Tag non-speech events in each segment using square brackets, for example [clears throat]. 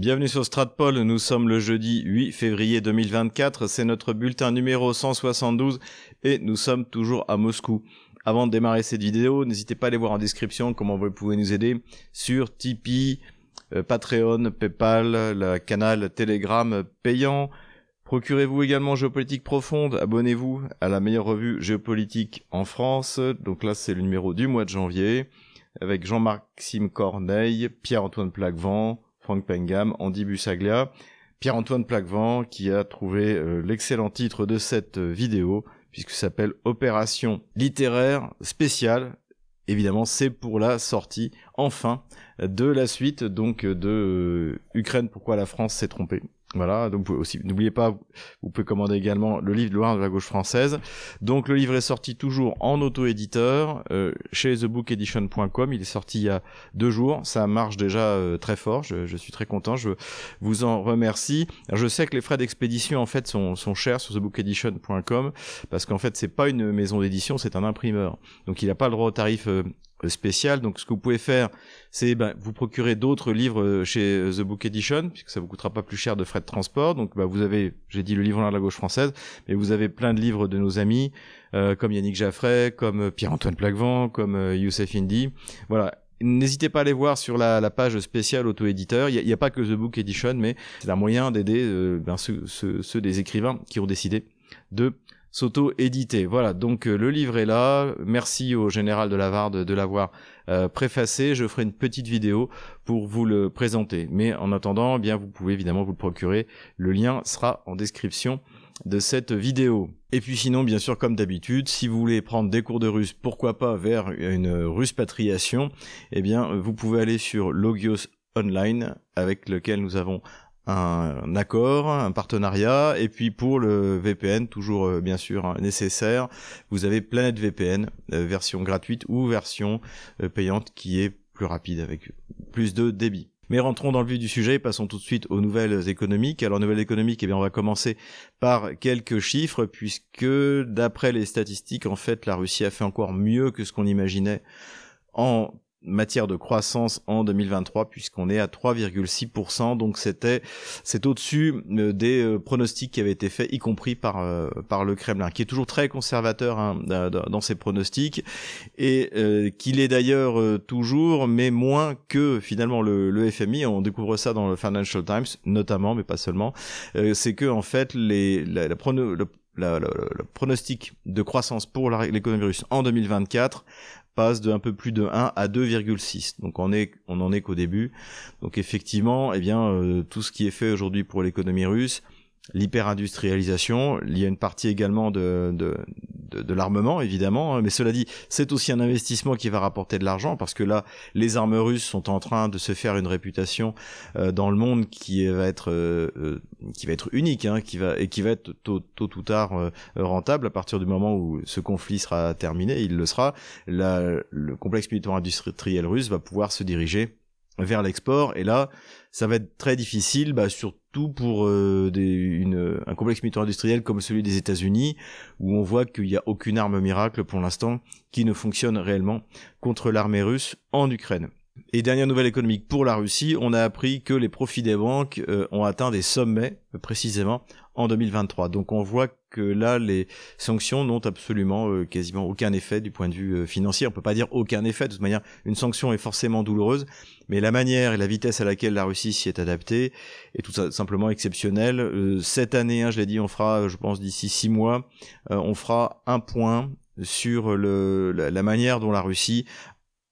Bienvenue sur Stratpol, nous sommes le jeudi 8 février 2024, c'est notre bulletin numéro 172 et nous sommes toujours à Moscou. Avant de démarrer cette vidéo, n'hésitez pas à aller voir en description comment vous pouvez nous aider sur Tipeee, euh, Patreon, Paypal, le canal Telegram payant. Procurez-vous également Géopolitique Profonde, abonnez-vous à la meilleure revue géopolitique en France. Donc là, c'est le numéro du mois de janvier, avec Jean-Maxime Corneille, Pierre-Antoine Plaquevent, Franck Pengam, Andy Bussaglia, Pierre-Antoine Plaquevent qui a trouvé euh, l'excellent titre de cette euh, vidéo puisque s'appelle Opération littéraire spéciale. Évidemment, c'est pour la sortie enfin de la suite donc de euh, Ukraine pourquoi la France s'est trompée voilà, donc aussi n'oubliez pas, vous pouvez commander également le livre de Loire de la gauche française. Donc le livre est sorti toujours en auto-éditeur euh, chez thebookedition.com. Il est sorti il y a deux jours. Ça marche déjà euh, très fort. Je, je, suis très content. Je vous en remercie. je sais que les frais d'expédition en fait sont, sont chers sur thebookedition.com parce qu'en fait c'est pas une maison d'édition, c'est un imprimeur. Donc il n'a pas le droit au tarif euh, spécial. Donc ce que vous pouvez faire, c'est ben, vous procurer d'autres livres euh, chez euh, The Book Edition, puisque ça vous coûtera pas plus cher de frais de transport. Donc bah, vous avez, j'ai dit le livre de la gauche française, mais vous avez plein de livres de nos amis, euh, comme Yannick Jaffray, comme Pierre-Antoine Plaquevent, comme Youssef Indy. Voilà. N'hésitez pas à aller voir sur la, la page spéciale auto-éditeur. Il n'y a, a, pas que The Book Edition, mais c'est un moyen d'aider ben, ceux, ceux, ceux des écrivains qui ont décidé de s'auto-éditer. Voilà, donc euh, le livre est là. Merci au général de Lavarde de l'avoir euh, préfacé. Je ferai une petite vidéo pour vous le présenter. Mais en attendant, eh bien vous pouvez évidemment vous le procurer. Le lien sera en description de cette vidéo. Et puis sinon, bien sûr, comme d'habitude, si vous voulez prendre des cours de russe, pourquoi pas vers une russe patriation, eh bien, vous pouvez aller sur Logios Online, avec lequel nous avons un accord, un partenariat, et puis pour le VPN, toujours euh, bien sûr hein, nécessaire, vous avez Planète VPN, euh, version gratuite ou version euh, payante qui est plus rapide avec plus de débit. Mais rentrons dans le vif du sujet et passons tout de suite aux nouvelles économiques. Alors nouvelles économiques, eh bien on va commencer par quelques chiffres puisque d'après les statistiques, en fait, la Russie a fait encore mieux que ce qu'on imaginait en matière de croissance en 2023 puisqu'on est à 3,6% donc c'était c'est au-dessus euh, des euh, pronostics qui avaient été faits y compris par euh, par le Kremlin qui est toujours très conservateur hein, dans ses pronostics et qu'il est d'ailleurs toujours mais moins que finalement le, le, FMI on découvre ça dans le Financial Times notamment mais pas seulement. C'est que en fait les la, la, le pronostic de croissance pour l'économie russe en 2024 passe de un peu plus de 1 à 2,6. Donc on est on en est qu'au début. Donc effectivement, eh bien euh, tout ce qui est fait aujourd'hui pour l'économie russe, l'hyper-industrialisation, il y a une partie également de, de, de, l'armement, évidemment, hein. mais cela dit, c'est aussi un investissement qui va rapporter de l'argent, parce que là, les armes russes sont en train de se faire une réputation euh, dans le monde qui va être euh, euh, qui va être unique, hein, qui va et qui va être tôt, tôt ou tard rentable à partir du moment où ce conflit sera terminé, il le sera. le complexe militaire industriel russe va pouvoir se diriger vers l'export, et là, ça va être très difficile, bah, surtout pour euh, un complexe militaire industriel comme celui des États-Unis, où on voit qu'il n'y a aucune arme miracle pour l'instant qui ne fonctionne réellement contre l'armée russe en Ukraine. Et dernière nouvelle économique pour la Russie, on a appris que les profits des banques euh, ont atteint des sommets précisément en 2023. Donc on voit que là, les sanctions n'ont absolument euh, quasiment aucun effet du point de vue financier. On peut pas dire aucun effet. De toute manière, une sanction est forcément douloureuse, mais la manière et la vitesse à laquelle la Russie s'y est adaptée est tout simplement exceptionnelle. cette année, hein, je l'ai dit, on fera, je pense, d'ici six mois, on fera un point sur le, la, manière dont la Russie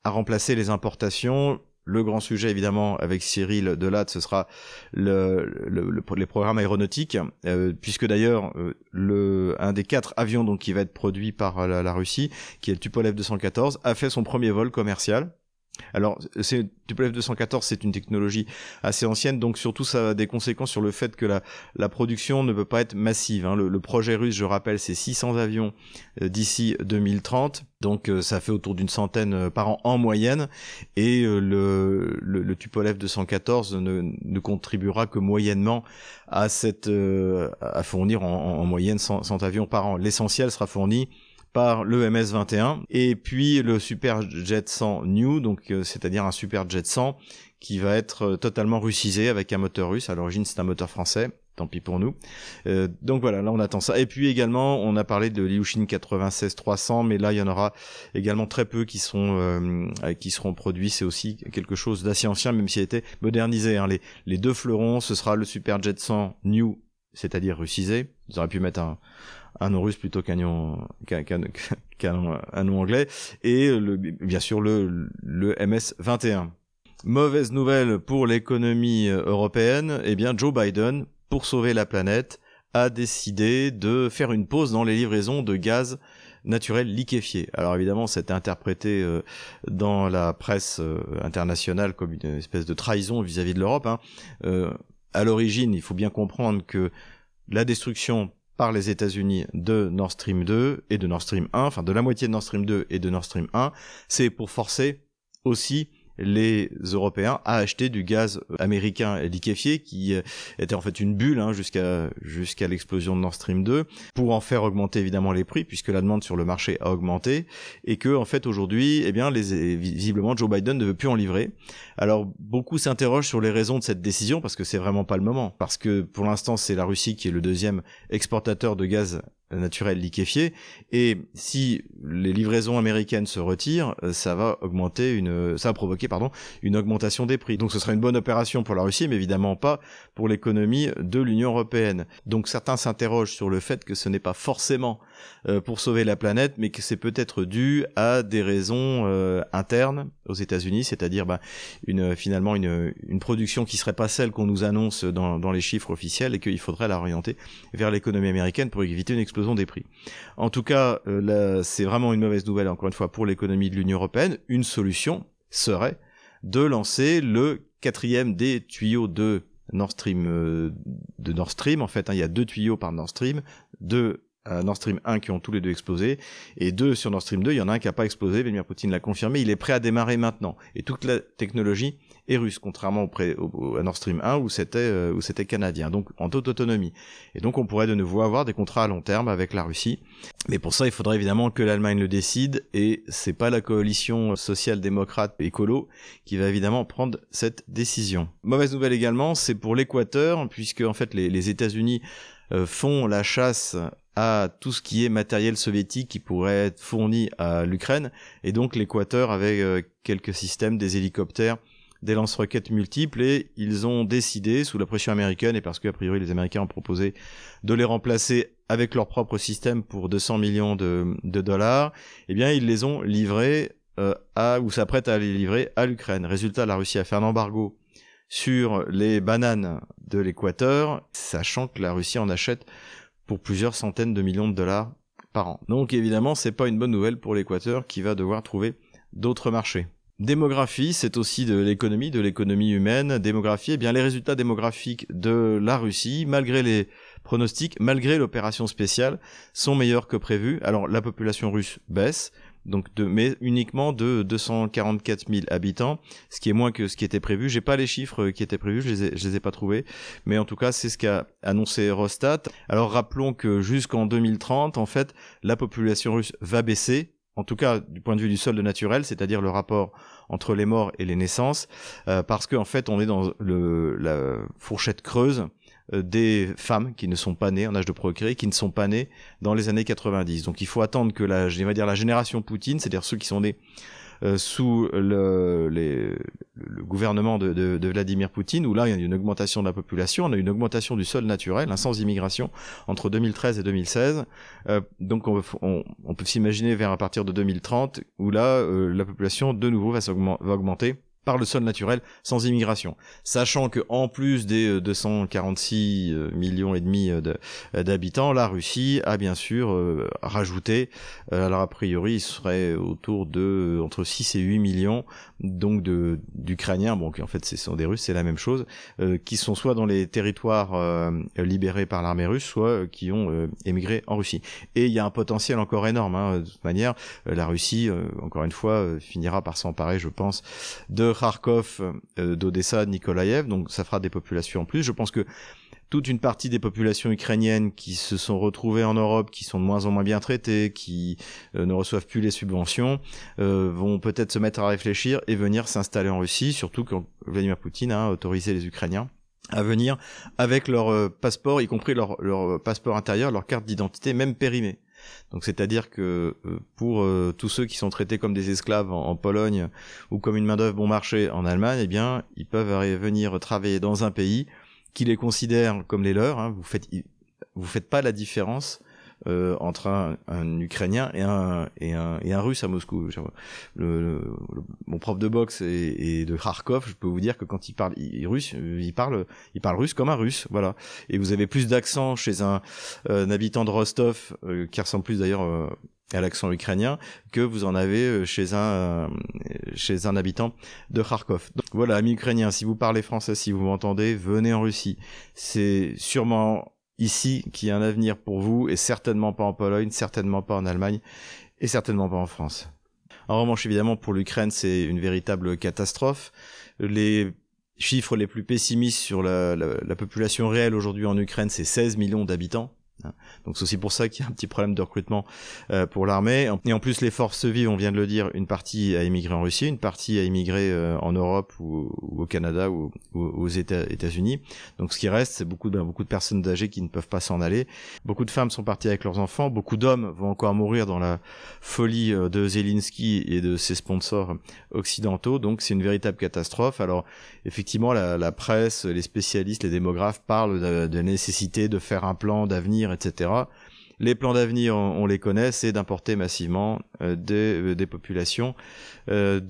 à remplacer les importations. Le grand sujet, évidemment, avec Cyril Delatte, ce sera le, le, les programmes aéronautiques, euh, puisque d'ailleurs, euh, le un des quatre avions donc qui va être produit par la, la Russie, qui est le Tupolev 214, a fait son premier vol commercial. Alors, c'est Tupolev 214, c'est une technologie assez ancienne, donc surtout ça a des conséquences sur le fait que la, production ne peut pas être massive. Hein. Le, projet russe, je rappelle, c'est 600 avions euh, d'ici 2030, donc euh, ça fait autour d'une centaine euh, par an en moyenne, et le, le, Tupolev 214 ne, ne, contribuera que moyennement à fournir en, en moyenne 100, 100 avions par an. L'essentiel sera fourni par le MS-21 et puis le Super Jet 100 New, donc euh, c'est-à-dire un Super Jet 100 qui va être totalement russisé avec un moteur russe. À l'origine, c'est un moteur français tant pis pour nous. Euh, donc voilà, là on attend ça. Et puis également, on a parlé de l'Ilyushin 96 300, mais là il y en aura également très peu qui sont euh, qui seront produits. C'est aussi quelque chose d'assez ancien, même s'il a été modernisé. Hein. Les, les deux fleurons, ce sera le Superjet 100 New, c'est-à-dire russisé. Ils auraient pu mettre un, un nom russe plutôt qu'un nom, anglais, et le, bien sûr le, le MS 21. Mauvaise nouvelle pour l'économie européenne, eh bien Joe Biden pour sauver la planète, a décidé de faire une pause dans les livraisons de gaz naturel liquéfié. Alors évidemment, c'est interprété euh, dans la presse euh, internationale comme une espèce de trahison vis-à-vis de l'Europe. Hein. Euh, à l'origine, il faut bien comprendre que la destruction par les États-Unis de Nord Stream 2 et de Nord Stream 1, enfin de la moitié de Nord Stream 2 et de Nord Stream 1, c'est pour forcer aussi les Européens à acheter du gaz américain liquéfié qui euh, était en fait une bulle hein, jusqu'à jusqu'à l'explosion de Nord Stream 2 pour en faire augmenter évidemment les prix puisque la demande sur le marché a augmenté et que en fait aujourd'hui eh bien les visiblement Joe Biden ne veut plus en livrer. Alors beaucoup s'interrogent sur les raisons de cette décision parce que c'est vraiment pas le moment parce que pour l'instant c'est la Russie qui est le deuxième exportateur de gaz naturel liquéfié. Et si les livraisons américaines se retirent euh, ça va augmenter une ça va provoquer pardon une augmentation des prix. Donc ce sera une bonne opération pour la Russie mais évidemment pas pour l'économie de l'Union européenne. Donc certains s'interrogent sur le fait que ce n'est pas forcément pour sauver la planète mais que c'est peut-être dû à des raisons euh, internes aux États-Unis c'est-à-dire bah, une finalement une, une production qui serait pas celle qu'on nous annonce dans, dans les chiffres officiels et qu'il faudrait la orienter vers l'économie américaine pour éviter une explosion des prix. En tout cas, euh, c'est vraiment une mauvaise nouvelle, encore une fois, pour l'économie de l'Union européenne. Une solution serait de lancer le quatrième des tuyaux de Nord Stream, euh, de Nord Stream. En fait, hein, il y a deux tuyaux par Nord Stream, deux Nord Stream 1 qui ont tous les deux explosé, et deux sur Nord Stream 2, il y en a un qui n'a pas explosé, Vladimir Poutine l'a confirmé, il est prêt à démarrer maintenant. Et toute la technologie est russe, contrairement au, Nord Stream 1 où c'était euh, où c'était canadien, donc en toute autonomie. Et donc on pourrait de nouveau avoir des contrats à long terme avec la Russie. Mais pour ça, il faudrait évidemment que l'Allemagne le décide, et c'est pas la coalition social-démocrate écolo qui va évidemment prendre cette décision. Mauvaise nouvelle également, c'est pour l'Équateur, puisque en fait les, les États-Unis euh, font la chasse tout ce qui est matériel soviétique qui pourrait être fourni à l'Ukraine. Et donc l'Équateur avait euh, quelques systèmes, des hélicoptères, des lance-roquettes multiples et ils ont décidé, sous la pression américaine et parce qu'a priori les Américains ont proposé de les remplacer avec leur propre système pour 200 millions de, dollars, eh bien ils les ont livrés euh, à, ou s'apprêtent à les livrer à l'Ukraine. Résultat, la Russie a fait un embargo sur les bananes de l'Équateur, sachant que la Russie en achète pour plusieurs centaines de millions de dollars par an. Donc évidemment, c'est pas une bonne nouvelle pour l'Équateur qui va devoir trouver d'autres marchés. Démographie, c'est aussi de l'économie, de l'économie humaine. Démographie, eh bien les résultats démographiques de la Russie, malgré les pronostics, malgré l'opération spéciale, sont meilleurs que prévu. Alors la population russe baisse, donc de, mais uniquement de 244 000 habitants, ce qui est moins que ce qui était prévu. J'ai pas les chiffres qui étaient prévus, je les ai, je les ai pas trouvés, mais en tout cas c'est ce qu'a annoncé Eurostat. Alors rappelons que jusqu'en 2030, en fait, la population russe va baisser, en tout cas du point de vue du solde naturel, c'est-à-dire le rapport entre les morts et les naissances, euh, parce qu'en fait on est dans le, la fourchette creuse euh, des femmes qui ne sont pas nées en âge de procréer, qui ne sont pas nées dans les années 90. Donc il faut attendre que la, je vais dire la génération Poutine, c'est-à-dire ceux qui sont nés euh, sous le, le gouvernement de, de, de, Vladimir Poutine, où là il y a une augmentation de la population, on a une augmentation du sol naturel, un sans immigration entre 2013 et 2016. Euh, donc on, on, on peut s'imaginer vers à partir de 2030, où là euh, la population de nouveau va, va augmenter par le sol naturel sans immigration. Sachant que en plus des 246 euh, euh, millions et demi euh, d'habitants, la Russie a bien sûr rajouté, alors a priori il serait autour de entre 6 et 8 millions donc d'Ukrainiens, bon qui en fait ce sont des Russes, c'est la même chose, qui sont soit dans les territoires libérés par l'armée russe, soit qui ont émigré en Russie. Et il y a un potentiel encore énorme, hein, de toute manière, la Russie, encore une fois, finira par s'emparer, je pense, de Kharkov, euh, d'Odessa, de Nikolaev, donc ça fera des populations en plus. Je pense que toute une partie des populations ukrainiennes qui se sont retrouvées en Europe, qui sont de moins en moins bien traitées, qui euh, ne reçoivent plus les subventions, euh, vont peut-être se mettre à réfléchir et venir s'installer en Russie, surtout quand Vladimir Poutine a autorisé les Ukrainiens à venir avec leur passeport, y compris leur, leur passeport intérieur, leur carte d'identité, même périmée. Donc c'est-à-dire que pour tous ceux qui sont traités comme des esclaves en, Pologne ou comme une main-d'œuvre bon marché en Allemagne, eh bien, ils peuvent venir travailler dans un pays qui les considèrent comme les leurs. Hein. Vous faites vous faites pas la différence euh, entre un, un, Ukrainien et un, et un, et un Russe à Moscou. Le, mon prof de boxe et, et, de Kharkov, je peux vous dire que quand il parle il, russe, il parle, il parle russe comme un russe, voilà. Et vous avez plus d'accent chez un, un, habitant de Rostov, euh, qui ressemble plus d'ailleurs euh, à l'accent ukrainien que vous en avez euh, chez un euh, chez un habitant de Kharkov. Donc voilà, amis ukrainiens, si vous parlez français, si vous m'entendez, venez en Russie. C'est sûrement ici qu'il y a un avenir pour vous et certainement pas en Pologne, certainement pas en Allemagne et certainement pas en France. En revanche, évidemment, pour l'Ukraine, c'est une véritable catastrophe. Les chiffres les plus pessimistes sur la population réelle aujourd'hui en Ukraine, c'est 16 millions d'habitants. Hein. Donc c'est aussi pour ça qu'il y a un petit problème de recrutement euh, pour l'armée. Et en plus, les forces vives, on vient de le dire, une partie a immigré en Russie, une partie a immigré euh, en Europe ou, au Canada ou, aux États-Unis. Donc ce qui reste, c'est beaucoup de, beaucoup de personnes âgées qui ne peuvent pas s'en aller. Beaucoup de femmes sont parties avec leurs enfants. Beaucoup d'hommes vont encore mourir dans la folie euh, de Zelensky et de ses sponsors occidentaux. Donc c'est une véritable catastrophe. Alors effectivement, la, la presse, les spécialistes, les démographes parlent de, de la nécessité de faire un plan d'avenir etc. Les plans d'avenir, on, les connaît, c'est d'importer massivement euh, des, euh, des, populations euh,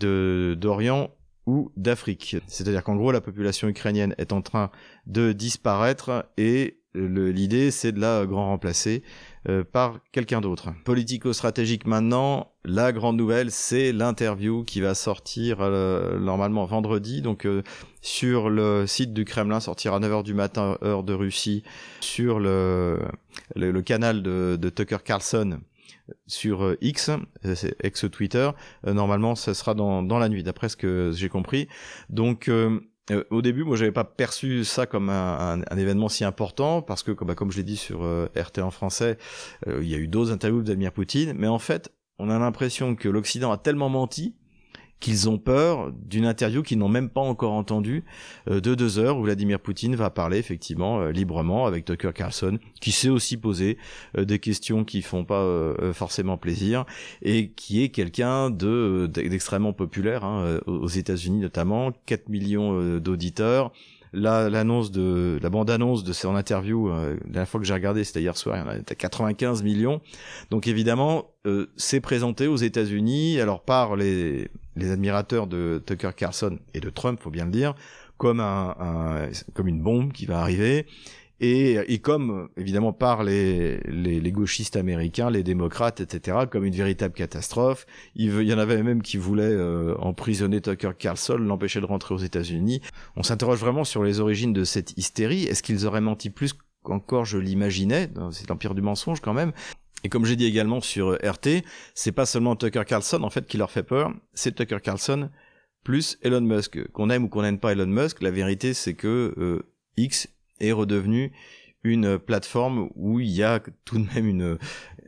d'Orient ou d'Afrique. C'est-à-dire qu'en gros, la population ukrainienne est en train de disparaître et l'idée, c'est de la grand remplacer euh, par quelqu'un d'autre. Politico-stratégique maintenant, la grande nouvelle, c'est l'interview qui va sortir euh, normalement vendredi, donc euh, sur le site du Kremlin, sortira à 9h du matin, heure de Russie, sur le, le, canal de, de, Tucker Carlson sur X, c'est ex-Twitter. normalement, ça sera dans, dans la nuit, d'après ce que j'ai compris. Donc, euh, au début, moi, j'avais pas perçu ça comme un, événement si important parce que, bah, comme je l'ai dit sur euh, RT en français, euh, il y a eu d'autres interviews de Vladimir Poutine, mais en fait, on a l'impression que l'Occident a tellement menti qu'ils ont peur d'une interview qu'ils n'ont même pas encore entendue euh, de deux heures où Vladimir Poutine va parler effectivement euh, librement avec Tucker Carlson qui sait aussi poser euh, des questions qui font pas forcément plaisir et qui est quelqu'un de d'extrêmement populaire hein, aux États-Unis notamment. 4 millions d'auditeurs l'annonce de la bande annonce de son interview la dernière fois que j'ai regardé c'était hier soir il y en a 95 millions donc évidemment c'est présenté aux États-Unis alors par les les admirateurs de Tucker Carlson et de Trump, faut bien le dire, comme un, comme une bombe qui va arriver. Et, et comme évidemment par les, les, gauchistes américains, les démocrates, etc., comme une véritable catastrophe. Il, y en avait même qui voulaient euh, emprisonner Tucker Carlson, l'empêcher de rentrer aux États-Unis. On s'interroge vraiment sur les origines de cette hystérie. Est-ce qu'ils auraient menti plus qu'encore je l'imaginais? C'est l'empire du mensonge quand même. Et comme j'ai dit également sur euh, RT, c'est pas seulement Tucker Carlson en fait qui leur fait peur, c'est Tucker Carlson plus Elon Musk. Qu'on aime ou qu'on n'aime pas Elon Musk, la vérité c'est que euh, X est redevenu une plateforme où il y a tout de même une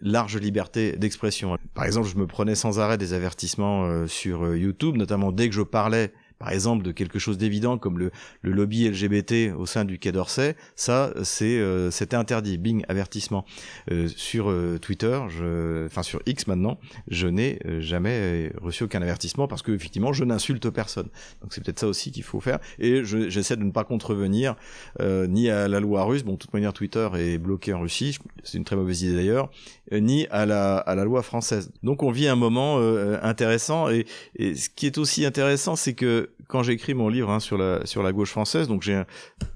large liberté d'expression. Par exemple, je me prenais sans arrêt des avertissements euh, sur YouTube, notamment dès que je parlais par exemple de quelque chose d'évident comme le, le, lobby LGBT au sein du Quai d'Orsay, ça c'est euh, c'était interdit. Bing avertissement euh, sur euh, Twitter, je, enfin sur X maintenant, je n'ai jamais reçu aucun avertissement parce que effectivement je n'insulte personne. Donc c'est peut-être ça aussi qu'il faut faire. Et j'essaie de ne pas contrevenir ni à la loi russe, bon de toute manière Twitter est bloqué en Russie, c'est une très mauvaise idée d'ailleurs, ni à la à la loi française. Donc on vit un moment intéressant et, et ce qui est aussi intéressant c'est que quand j'écris mon livre hein, sur la sur la gauche française, donc j'ai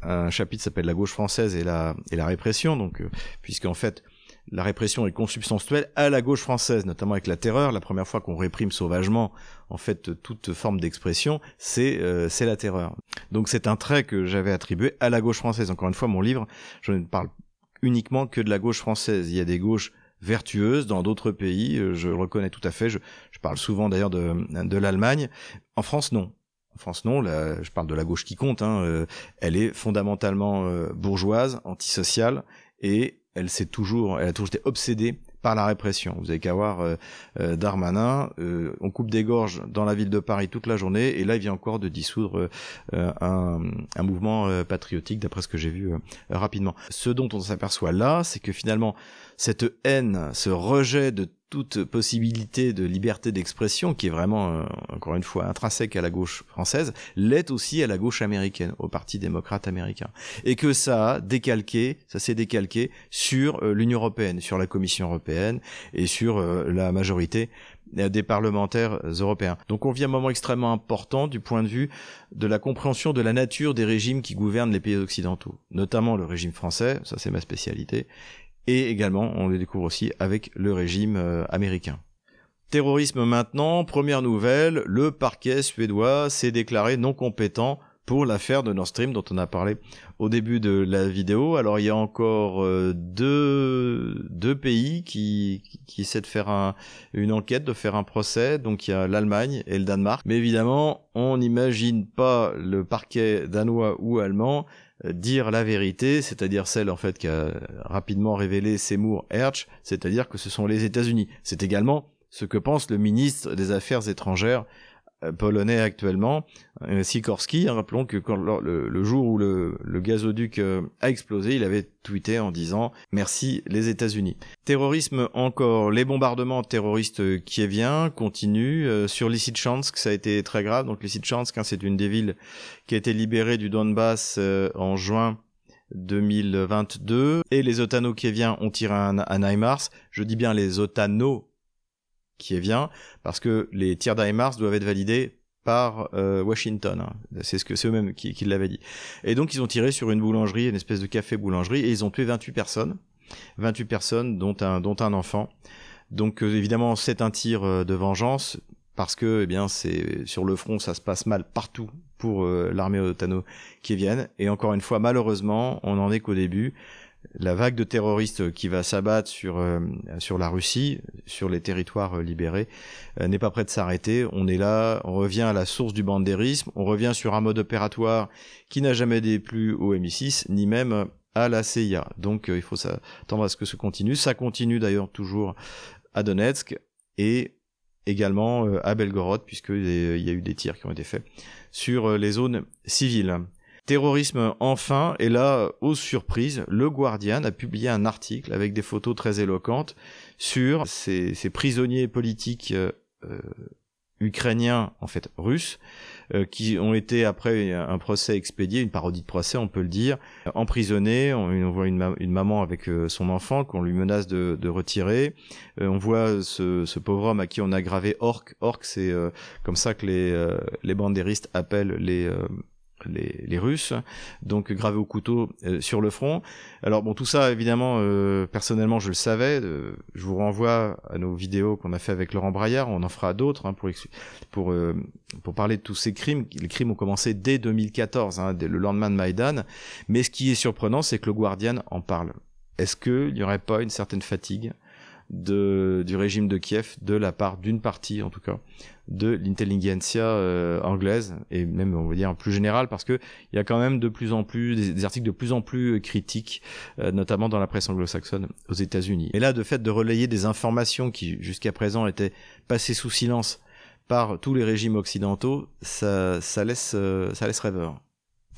un, chapitre qui s'appelle la gauche française et la et la répression, donc euh, puisqu'en fait la répression est consubstantielle à la gauche française, notamment avec la terreur. La première fois qu'on réprime sauvagement, en fait, toute forme d'expression, c'est euh, c'est la terreur. Donc c'est un trait que j'avais attribué à la gauche française. Encore une fois, mon livre, je ne parle uniquement que de la gauche française. Il y a des gauches vertueuses dans d'autres pays, euh, je le reconnais tout à fait. Je, je parle souvent d'ailleurs de, de l'Allemagne. En France, non France, non. je parle de la gauche qui compte. Hein, elle est fondamentalement bourgeoise, antisociale, et elle s'est toujours, elle a toujours été obsédée par la répression. Vous avez qu'à voir euh, euh, Darmanin, euh, on coupe des gorges dans la ville de Paris toute la journée, et là il vient encore de dissoudre un, un, mouvement patriotique, d'après ce que j'ai vu rapidement. Ce dont on s'aperçoit là, c'est que finalement cette haine, ce rejet de toute possibilité de liberté d'expression, qui est vraiment, euh, encore une fois, intrinsèque à la gauche française, l'est aussi à la gauche américaine, au Parti démocrate américain. Et que ça a décalqué, ça s'est décalqué sur euh, l'Union européenne, sur la Commission européenne et sur euh, la majorité des parlementaires européens. Donc on vit un moment extrêmement important du point de vue de la compréhension de la nature des régimes qui gouvernent les pays occidentaux, notamment le régime français, ça c'est ma spécialité, et également on le découvre aussi avec le régime euh, américain. Terrorisme maintenant, première nouvelle, le parquet suédois s'est déclaré non compétent pour l'affaire de Nord Stream dont on a parlé au début de la vidéo. Alors il y a encore euh, deux, deux pays qui, qui essaient de faire un, une enquête, de faire un procès. Donc il y a l'Allemagne et le Danemark. Mais évidemment, on n'imagine pas le parquet danois ou allemand euh, dire la vérité, c'est-à-dire celle en fait qu'a rapidement révélé Seymour Hersh, c'est-à-dire que ce sont les États-Unis. C'est également ce que pense le ministre des Affaires étrangères polonais actuellement, euh, Sikorski. Rappelons que quand, le, jour où le, gazoduc euh, a explosé, il avait tweeté en disant merci les États-Unis. Terrorisme encore, les bombardements terroristes kieviens continuent sur Lysychansk, ça a été très grave. Donc Lysychansk, hein, c'est une des villes qui a été libérée du Donbass en juin 2022 et les otano kieviens ont tiré un, un. Je dis bien les otano qui est bien, parce que les tirs d'IMARS doivent être validés par euh, Washington. Hein. C'est ce que c'est eux-mêmes qui, qui l'avaient dit. Et donc ils ont tiré sur une boulangerie, une espèce de café boulangerie, et ils ont tué 28 personnes, 28 personnes dont un dont un enfant. Donc euh, évidemment c'est un tir euh, de vengeance parce que eh bien c'est sur le front ça se passe mal partout pour l'armée otano qui viennent et encore une fois malheureusement on en est qu'au début la vague de terroristes qui va s'abattre sur euh, sur la Russie, sur les territoires euh, libérés, euh, n'est pas prêt de s'arrêter. On est là, on revient à la source du bandérisme, on revient sur un mode opératoire qui n'a jamais déplu au MI6 ni même à la CIA. Donc il faut s'attendre à ce que ce continue. Ça continue d'ailleurs toujours à Donetsk et également à Belgorod puisqu'il y a eu des tirs qui ont été faits sur les zones civiles. Terrorisme enfin, et là, aux surprises, le Guardian a publié un article avec des photos très éloquentes sur ces, prisonniers politiques euh, euh, ukrainiens, en fait russes, euh, qui ont été après un procès expédié, une parodie de procès, on peut le dire, emprisonnés. On, voit une, maman avec son enfant qu'on lui menace de, retirer. on voit ce, ce, pauvre homme à qui on a gravé orc. Orc, c'est comme ça que les, les appellent les les, Russes, donc gravé au couteau euh, sur le front. Alors bon, tout ça, évidemment, euh, personnellement, je le savais. Euh, je vous renvoie à nos vidéos qu'on a fait avec Laurent Braillard. On en fera d'autres hein, pour pour parler de tous ces crimes. Les crimes ont commencé dès 2014, hein, le lendemain de Maïdan. Mais ce qui est surprenant, c'est que le Guardian en parle. Est-ce qu'il n'y aurait pas une certaine fatigue de, du régime de Kiev de la part d'une partie en tout cas de l'intelligentsia euh, anglaise et même on va dire plus général parce que il y a quand même de plus en plus des, articles de plus en plus critiques euh, notamment dans la presse anglo-saxonne aux États-Unis. Et là de fait de relayer des informations qui jusqu'à présent étaient passées sous silence par tous les régimes occidentaux, ça, ça laisse euh, ça laisse rêveur.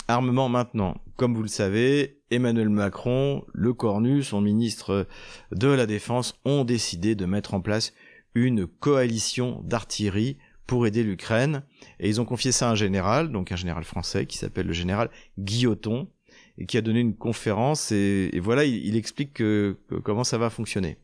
Armement maintenant. Comme vous le savez, Emmanuel Macron, le Cornu, son ministre de la Défense, ont décidé de mettre en place une coalition d'artillerie pour aider l'Ukraine. Et ils ont confié ça à un général, donc un général français qui s'appelle le général Guilloton, et qui a donné une conférence. Et, voilà, il, explique comment ça va fonctionner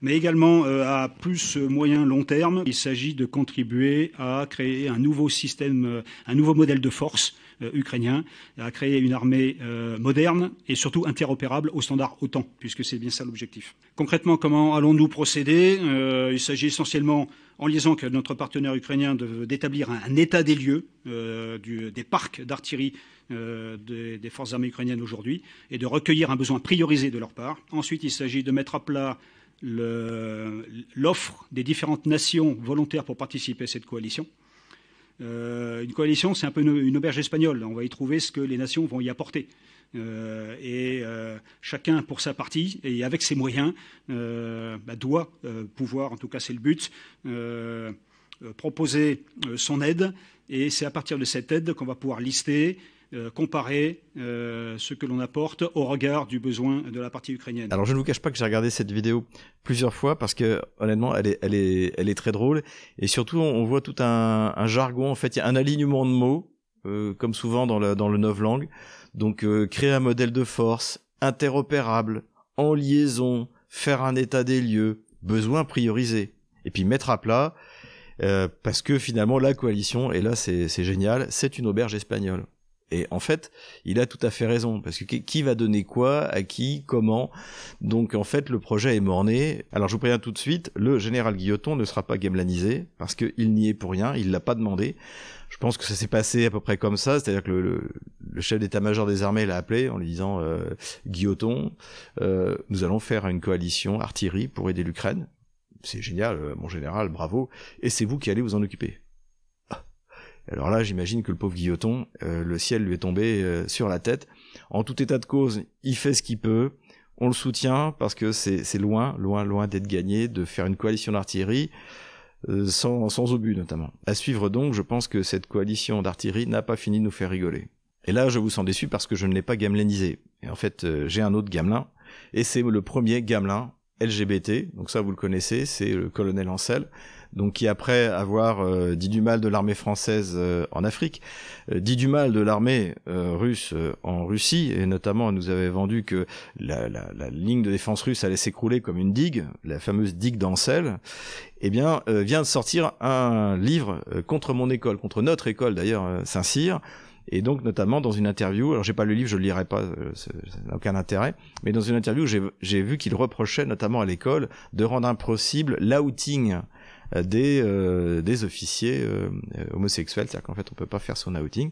mais également euh, à plus moyen long terme. Il s'agit de contribuer à créer un nouveau système, euh, un nouveau modèle de force ukrainien, à créer une armée euh, moderne et surtout interopérable au standard OTAN, puisque c'est bien ça l'objectif. Concrètement, comment allons-nous procéder euh, Il s'agit essentiellement, en liaison avec notre partenaire ukrainien, d'établir un, état des lieux des parcs d'artillerie des, forces armées ukrainiennes aujourd'hui et de recueillir un besoin priorisé de leur part. Ensuite, il s'agit de mettre à plat l'offre des différentes nations volontaires pour participer à cette coalition une coalition, c'est un peu une, auberge espagnole. On va y trouver ce que les nations vont y apporter. et chacun pour sa partie et avec ses moyens bah, doit pouvoir, en tout cas c'est le but, proposer son aide. Et c'est à partir de cette aide qu'on va pouvoir lister euh, comparer euh, ce que l'on apporte au regard du besoin de la partie ukrainienne. Alors je ne vous cache pas que j'ai regardé cette vidéo plusieurs fois parce que honnêtement elle est, très drôle. Et surtout on voit tout un, jargon. En fait il y a un alignement de mots euh, comme souvent dans le dans le donc créer un modèle de force interopérable en liaison faire un état des lieux besoin priorisé. Et puis mettre à plat parce que finalement la coalition et là c'est génial c'est une auberge espagnole et en fait, il a tout à fait raison, parce que qui va donner quoi, à qui, comment? Donc en fait, le projet est morné. Alors je vous préviens tout de suite, le général Guilloton ne sera pas gamelanisé, parce qu'il n'y est pour rien, il l'a pas demandé. Je pense que ça s'est passé à peu près comme ça, c'est-à-dire que le, chef d'état-major des armées l'a appelé en lui disant euh, Guilloton, euh, nous allons faire une coalition artillerie pour aider l'Ukraine. C'est génial, euh, mon général, bravo, et c'est vous qui allez vous en occuper. Alors là, j'imagine que le pauvre Guilloton, euh, le ciel lui est tombé euh, sur la tête. En tout état de cause, il fait ce qu'il peut. On le soutient parce que c'est loin, loin, loin d'être gagné de faire une coalition d'artillerie euh, sans, obus notamment. À suivre donc, je pense que cette coalition d'artillerie n'a pas fini de nous faire rigoler. Et là, je vous sens déçu parce que je ne l'ai pas gamelinisé. Et en fait, j'ai un autre gamelin, et c'est le premier gamelin LGBT. Donc ça, vous le connaissez, c'est le colonel Ancel donc qui après avoir euh, dit du mal de l'armée française euh, en Afrique, euh, dit du mal de l'armée russe en Russie, et notamment nous avait vendu que la, ligne de défense russe allait s'écrouler comme une digue, la fameuse digue d'Ancel, eh bien vient de sortir un livre contre mon école, contre notre école d'ailleurs, Saint-Cyr, et donc notamment dans une interview, alors j'ai pas le livre, je le lirai pas, ça n'a aucun intérêt, mais dans une interview j'ai vu qu'il reprochait notamment à l'école de rendre impossible l'outing euh, des, euh, des officiers euh, homosexuels, c'est-à-dire qu'en fait on peut pas faire son outing.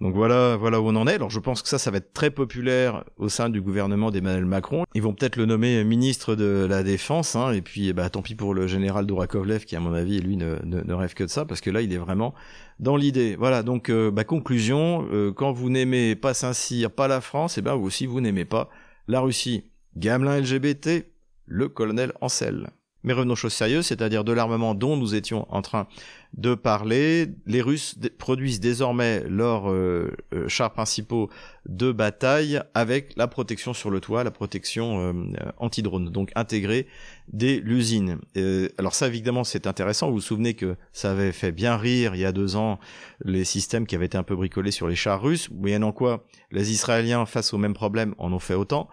Donc voilà, voilà où on en est. Alors je pense que ça, ça va être très populaire au sein du gouvernement d'Emmanuel Macron. Ils vont peut-être le nommer ministre de la Défense, hein, et puis bah tant pis pour le général Dourakovlev qui à mon avis lui ne, ne, rêve que de ça, parce que là il est vraiment dans l'idée. Voilà, donc bah, conclusion, quand vous n'aimez pas Saint-Cyr, pas la France, et eh ben vous aussi vous n'aimez pas la Russie. Gamelin LGBT, le colonel Ancel. Mais revenons aux choses sérieuses, c'est-à-dire de l'armement dont nous étions en train de parler. Les Russes produisent désormais leurs euh, euh, chars principaux de bataille avec la protection sur le toit, la protection euh, anti-drone, donc intégrée dès l'usine. alors ça, évidemment, c'est intéressant. Vous vous souvenez que ça avait fait bien rire il y a deux ans les systèmes qui avaient été un peu bricolés sur les chars russes. Moyennant quoi, les Israéliens, face au même problème, en ont fait autant.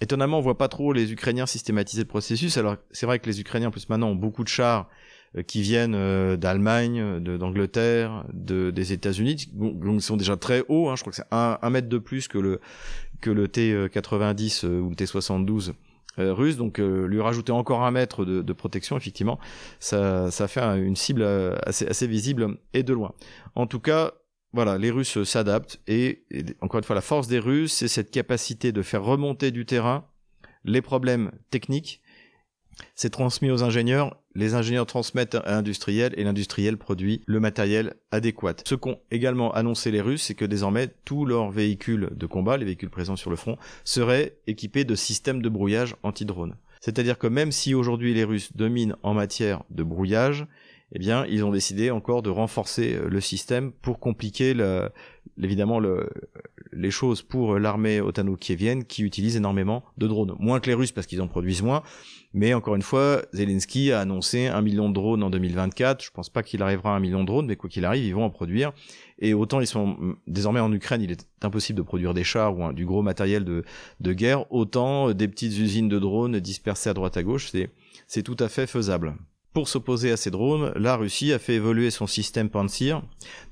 Étonnamment, on voit pas trop les Ukrainiens systématiser le processus. Alors, c'est vrai que les Ukrainiens, en plus maintenant, ont beaucoup de chars euh, qui viennent euh, d'Allemagne, d'Angleterre, de, des États-Unis, donc ils sont déjà très hauts. Hein, je crois que c'est un, mètre de plus que le que le T90 euh, ou le T72 russe. Donc, lui rajouter encore un mètre de, protection, effectivement, ça, fait une cible assez visible et de loin. En tout cas, voilà, les Russes s'adaptent et, encore une fois, la force des Russes, c'est cette capacité de faire remonter du terrain les problèmes techniques. C'est transmis aux ingénieurs, les ingénieurs transmettent à l'industriel et l'industriel produit le matériel adéquat. Ce qu'ont également annoncé les Russes, c'est que désormais tous leurs véhicules de combat, les véhicules présents sur le front, seraient équipés de systèmes de brouillage anti-drone. C'est-à-dire que même si aujourd'hui les Russes dominent en matière de brouillage, eh bien, ils ont décidé encore de renforcer euh, le système pour compliquer évidemment le, les choses pour l'armée otano-kievienne qui utilise énormément de drones. Moins que les Russes parce qu'ils en produisent moins. Mais encore une fois, Zelensky a annoncé un million de drones en 2024. Je pense pas qu'il arrivera à un million de drones, mais quoi qu'il arrive, ils vont en produire. Et autant ils sont désormais en Ukraine, il est impossible de produire des chars ou du gros matériel de, de guerre, autant des petites usines de drones dispersées à droite à gauche, c'est tout à fait faisable. Pour s'opposer à ces drones, la Russie a fait évoluer son système Pantsir.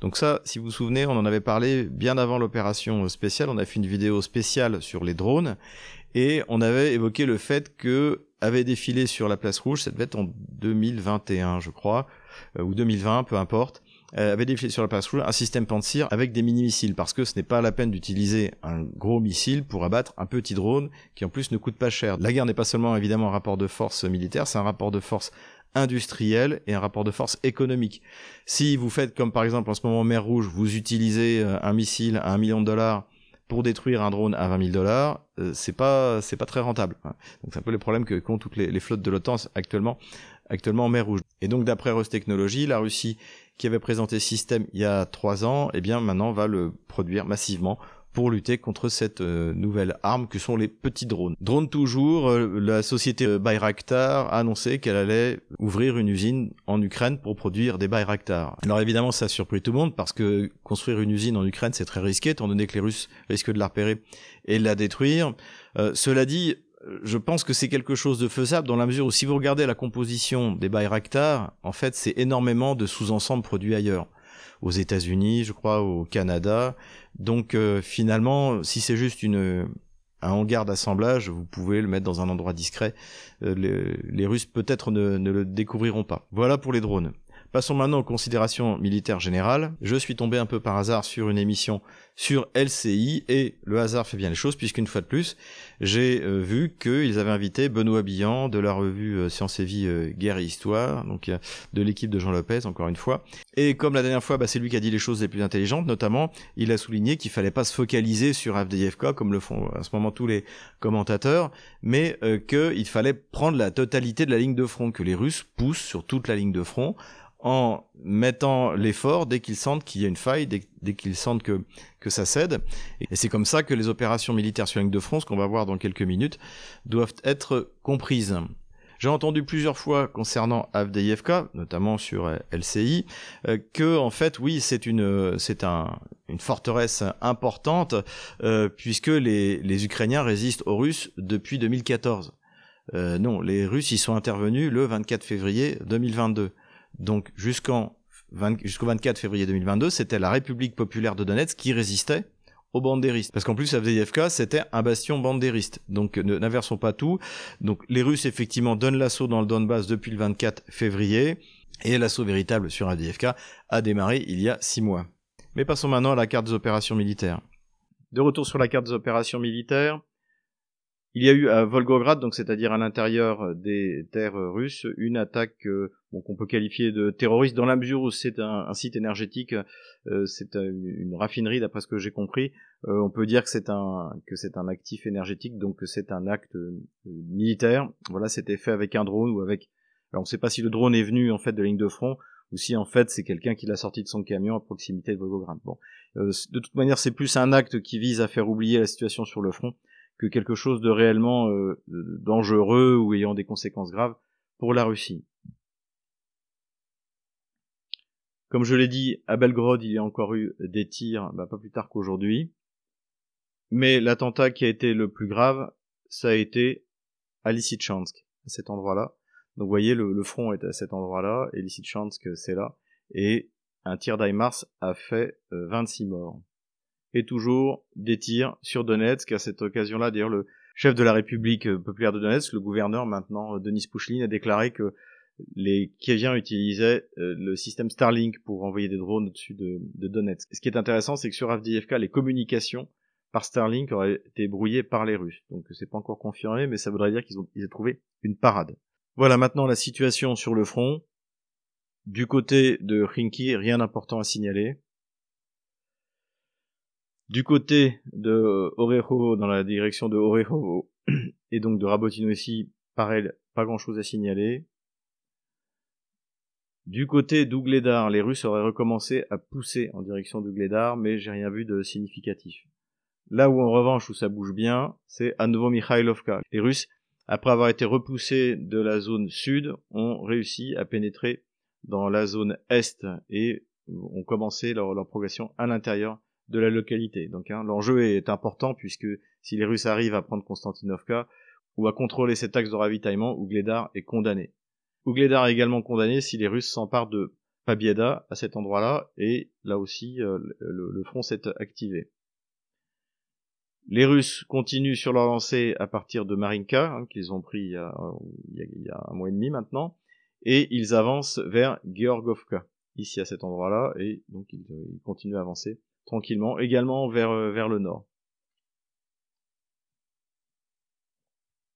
Donc ça, si vous vous souvenez, on en avait parlé bien avant l'opération spéciale. On a fait une vidéo spéciale sur les drones et on avait évoqué le fait que avait défilé sur la place rouge, ça devait être en 2021, je crois, euh, ou 2020, peu importe, euh, avait défilé sur la place rouge un système Pantsir avec des mini-missiles, parce que ce n'est pas la peine d'utiliser un gros missile pour abattre un petit drone qui en plus ne coûte pas cher. La guerre n'est pas seulement évidemment un rapport de force militaire, c'est un rapport de force industriel et un rapport de force économique. Si vous faites comme par exemple en ce moment en mer Rouge, vous utilisez euh, un missile à un million de dollars pour détruire un drone à 20 000 dollars, euh, c'est pas c'est pas très rentable. Hein. Donc c'est un peu les problèmes que qu'ont toutes les, flottes de l'OTAN actuellement actuellement en mer Rouge. Et donc d'après Rostechnology, la Russie qui avait présenté ce système il y a trois ans, eh bien maintenant va le produire massivement pour lutter contre cette euh, nouvelle arme que sont les petits drones. Drone toujours, euh, la société euh, Bayraktar a annoncé qu'elle allait ouvrir une usine en Ukraine pour produire des Bayraktar. Alors évidemment ça a surpris tout le monde parce que construire une usine en Ukraine c'est très risqué étant donné que les Russes risquent de la repérer et de la détruire. cela dit, je pense que c'est quelque chose de faisable dans la mesure où si vous regardez la composition des Bayraktar, en fait c'est énormément de sous-ensembles produits ailleurs aux États-Unis, je crois, au Canada. Donc euh, finalement, si c'est juste une un hangar d'assemblage, vous pouvez le mettre dans un endroit discret. Euh, les, les, Russes peut-être ne, ne le découvriront pas. Voilà pour les drones. Passons maintenant aux considérations militaires générales. Je suis tombé un peu par hasard sur une émission sur LCI et le hasard fait bien les choses puisqu'une fois de plus, j'ai euh, vu qu'ils avaient invité Benoît Billan de la revue euh, Sciences et Vie euh, Guerre et Histoire, donc de l'équipe de Jean Lopez encore une fois. Et comme la dernière fois, bah, c'est lui qui a dit les choses les plus intelligentes, notamment, il a souligné qu'il fallait pas se focaliser sur AFDIFK comme le font à ce moment tous les commentateurs, mais qu'il fallait prendre la totalité de la ligne de front, que les Russes poussent sur toute la ligne de front en mettant l'effort dès qu'ils sentent qu'il y a une faille, dès, qu'ils sentent que, que ça cède. Et c'est comme ça que les opérations militaires sur la de front, ce qu'on va voir dans quelques minutes, doivent être comprises. J'ai entendu plusieurs fois concernant Avdeyevka, notamment sur euh, LCI, euh, que en fait, oui, c'est une, c'est un, une forteresse importante euh, puisque les, les Ukrainiens résistent aux Russes depuis 2014. Euh, non, les Russes y sont intervenus le 24 février 2022. Donc jusqu'en jusqu'au 24 février 2022, c'était la République populaire de Donetsk qui résistait aux bandéristes. Parce qu'en plus, Avdeyevka, c'était un bastion bandériste. Donc, n'inversons pas tout. Donc, les Russes, effectivement, donnent l'assaut dans le Donbass depuis le 24 février. Et l'assaut véritable sur Avdeyevka a démarré il y a six mois. Mais passons maintenant à la carte des opérations militaires. De retour sur la carte des opérations militaires, il y a eu à Volgograd, donc c'est-à-dire à, l'intérieur des terres russes, une attaque euh, qu'on peut qualifier de terroriste dans la mesure où c'est un, site énergétique, euh, c'est une raffinerie d'après ce que j'ai compris. Euh, on peut dire que c'est un que actif énergétique, donc c'est un acte militaire. Voilà, c'était fait avec un drone ou avec. Alors on ne sait pas si le drone est venu en fait de ligne de front ou si en fait c'est quelqu'un qui l'a sorti de son camion à proximité de Volgograd. Bon, de toute manière c'est plus un acte qui vise à faire oublier la situation sur le front que quelque chose de réellement euh, dangereux ou ayant des conséquences graves pour la Russie. Comme je l'ai dit, à Belgrade, il y a encore eu des tirs, bah, pas plus tard qu'aujourd'hui. Mais l'attentat qui a été le plus grave, ça a été à Lysychansk, à cet endroit-là. Donc vous voyez, le, front est à cet endroit-là, et Lysychansk, c'est là. Et un tir d'IMARS a fait 26 euh, morts toujours des tirs sur Donetsk. À cette occasion-là, d'ailleurs, le chef de la République euh, populaire de Donetsk, le gouverneur maintenant, euh, Denis Pouchline, a déclaré que les Kieviens utilisaient euh, le système Starlink pour envoyer des drones au-dessus de, Donetsk. Ce qui est intéressant, c'est que sur Avdiivka, les communications par Starlink auraient été brouillées par les Russes. Donc c'est pas encore confirmé, mais ça voudrait dire qu'ils ont, trouvé une parade. Voilà maintenant la situation sur le front. Du côté de Khinki, rien d'important à signaler. Du côté de Orejo, dans la direction de Orejo, [clears throat] et donc de Rabotino ici, pareil, pas grand chose à signaler. Du côté d'Ougledar, les Russes auraient recommencé à pousser en direction d'Ougledar, mais j'ai rien vu de significatif. Là où en revanche où ça bouge bien, c'est à nouveau Mikhailovka. Les Russes, après avoir été repoussés de la zone sud, ont réussi à pénétrer dans la zone est et ont commencé leur progression à l'intérieur de la localité. Donc hein, l'enjeu est important puisque si les Russes arrivent à prendre Konstantinovka ou à contrôler cet axe de ravitaillement, Ougledar est condamné. Ougledar est également condamné si les Russes s'emparent de Pabieda à cet endroit-là et là aussi euh, le, front s'est activé. Les Russes continuent sur leur lancée à partir de Marinka, hein, qu'ils ont pris il y, a, un mois et demi maintenant, et ils avancent vers Georgovka, ici à cet endroit-là, et donc ils, ils continuent à avancer tranquillement, également vers, euh, vers le nord.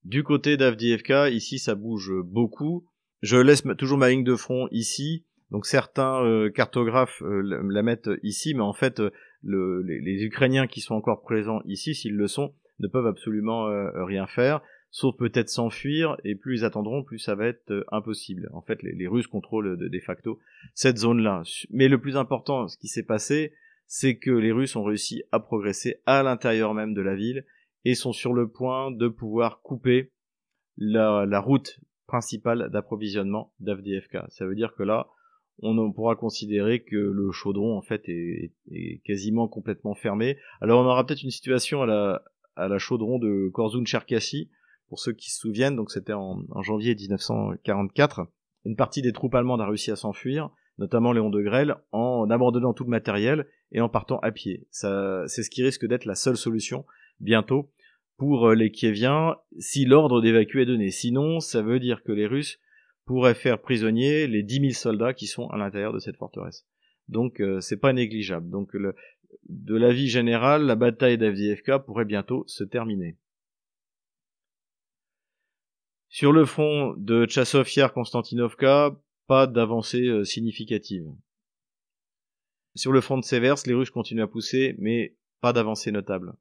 Du côté d'Avdiivka, ici ça bouge beaucoup, Je laisse toujours ma ligne de front ici. Donc certains euh, cartographes la mettent ici, mais en fait, les, les, Ukrainiens qui sont encore présents ici, s'ils le sont, ne peuvent absolument rien faire sauf peut-être s'enfuir, et plus ils attendront, plus ça va être euh, impossible. En fait, les, Russes contrôlent de, facto cette zone-là. Mais le plus important, ce qui s'est passé, c'est que les Russes ont réussi à progresser à l'intérieur même de la ville, et sont sur le point de pouvoir couper la, route principale d'approvisionnement d'Avdiivka. Ça veut dire que là, on pourra considérer que le chaudron en fait est, quasiment complètement fermé. Alors on aura peut-être une situation à la, chaudron de Korzun-Cherkassy pour ceux qui se souviennent, donc c'était en, janvier 1944, une partie des troupes allemandes a réussi à s'enfuir, notamment Léon de Grelle, en abandonnant tout le matériel et en partant à pied. C'est ce qui risque d'être la seule solution bientôt pour euh, les Kieviens si l'ordre d'évacuer est donné. Sinon, ça veut dire que les Russes pourraient faire prisonniers les 10 000 soldats qui sont à l'intérieur de cette forteresse. Donc euh, c'est pas négligeable. Donc de l'avis général, la bataille d'Avdiivka pourrait bientôt se terminer. Sur le front de Tchassovia-Konstantinovka, pas d'avancée euh, significative. Sur le front de Severs, les Russes continuent à pousser, mais pas d'avancée notable.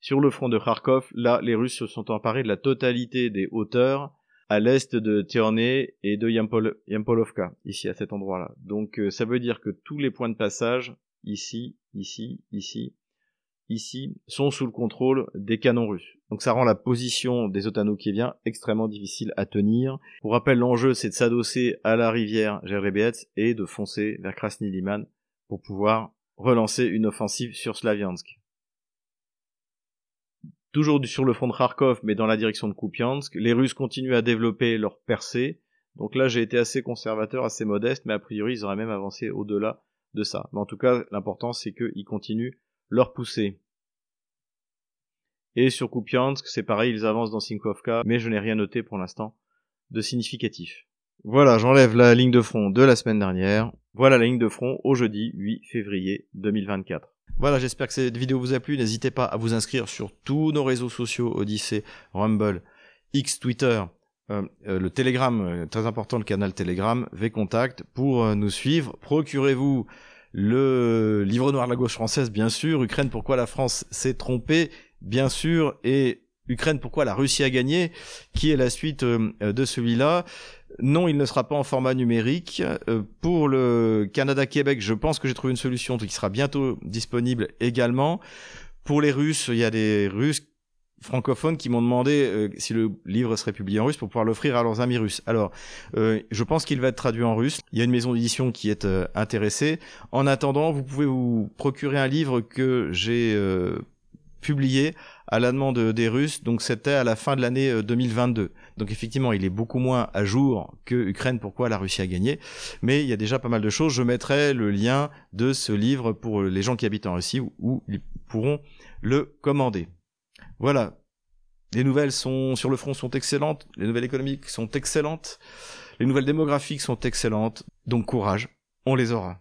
Sur le front de Kharkov, là, les Russes se sont emparés de la totalité des hauteurs à l'est de Tiorné et de Yampolovka, ici à cet endroit-là. Donc euh, ça veut dire que tous les points de passage, ici, ici, ici, ici, sont sous le contrôle des canons russes. Donc ça rend la position des Otano-Kieviens extrêmement difficile à tenir. Pour rappel, l'enjeu c'est de s'adosser à la rivière Gerbets et de foncer vers Krasny Liman pour pouvoir relancer une offensive sur Slaviansk. Toujours sur le front de Kharkov, mais dans la direction de Kupiansk, les Russes continuent à développer leur percée. Donc là, j'ai été assez conservateur, assez modeste, mais a priori, ils auraient même avancé au-delà de ça. Mais en tout cas, l'important, c'est qu'ils continuent leur poussée. Et sur Kupiansk, c'est pareil, ils avancent dans Sinkovka, mais je n'ai rien noté pour l'instant de significatif. Voilà, j'enlève la ligne de front de la semaine dernière. Voilà la ligne de front au jeudi 8 février 2024. Voilà, j'espère que cette vidéo vous a plu. N'hésitez pas à vous inscrire sur tous nos réseaux sociaux, Odyssey, Rumble, X, Twitter, euh, euh, le Telegram, euh, très important le canal Telegram, V-Contact, pour nous suivre. Procurez-vous le livre noir de la gauche française, bien sûr, Ukraine, pourquoi la France s'est trompée, bien sûr, et Ukraine, pourquoi la Russie a gagné, qui est la suite euh, de celui-là. Non, il ne sera pas en format numérique. Euh, pour le Canada-Québec, je pense que j'ai trouvé une solution qui sera bientôt disponible également. Pour les Russes, il y a des Russes francophones qui m'ont demandé euh, si le livre serait publié en russe pour pouvoir l'offrir à leurs amis russes. Alors, euh, je pense qu'il va être traduit en russe. Il y a une maison d'édition qui est euh, intéressée. En attendant, vous pouvez vous procurer un livre que j'ai publié à la demande des Russes. Donc, c'était à la fin de l'année 2022. Donc, effectivement, il est beaucoup moins à jour que Ukraine. Pourquoi la Russie a gagné Mais il y a déjà pas mal de choses. Je mettrai le lien de ce livre pour les gens qui habitent en Russie où ils pourront le commander. Voilà. Les nouvelles sont sur le front sont excellentes, les nouvelles économiques sont excellentes, les nouvelles démographiques sont excellentes. Donc courage, on les aura.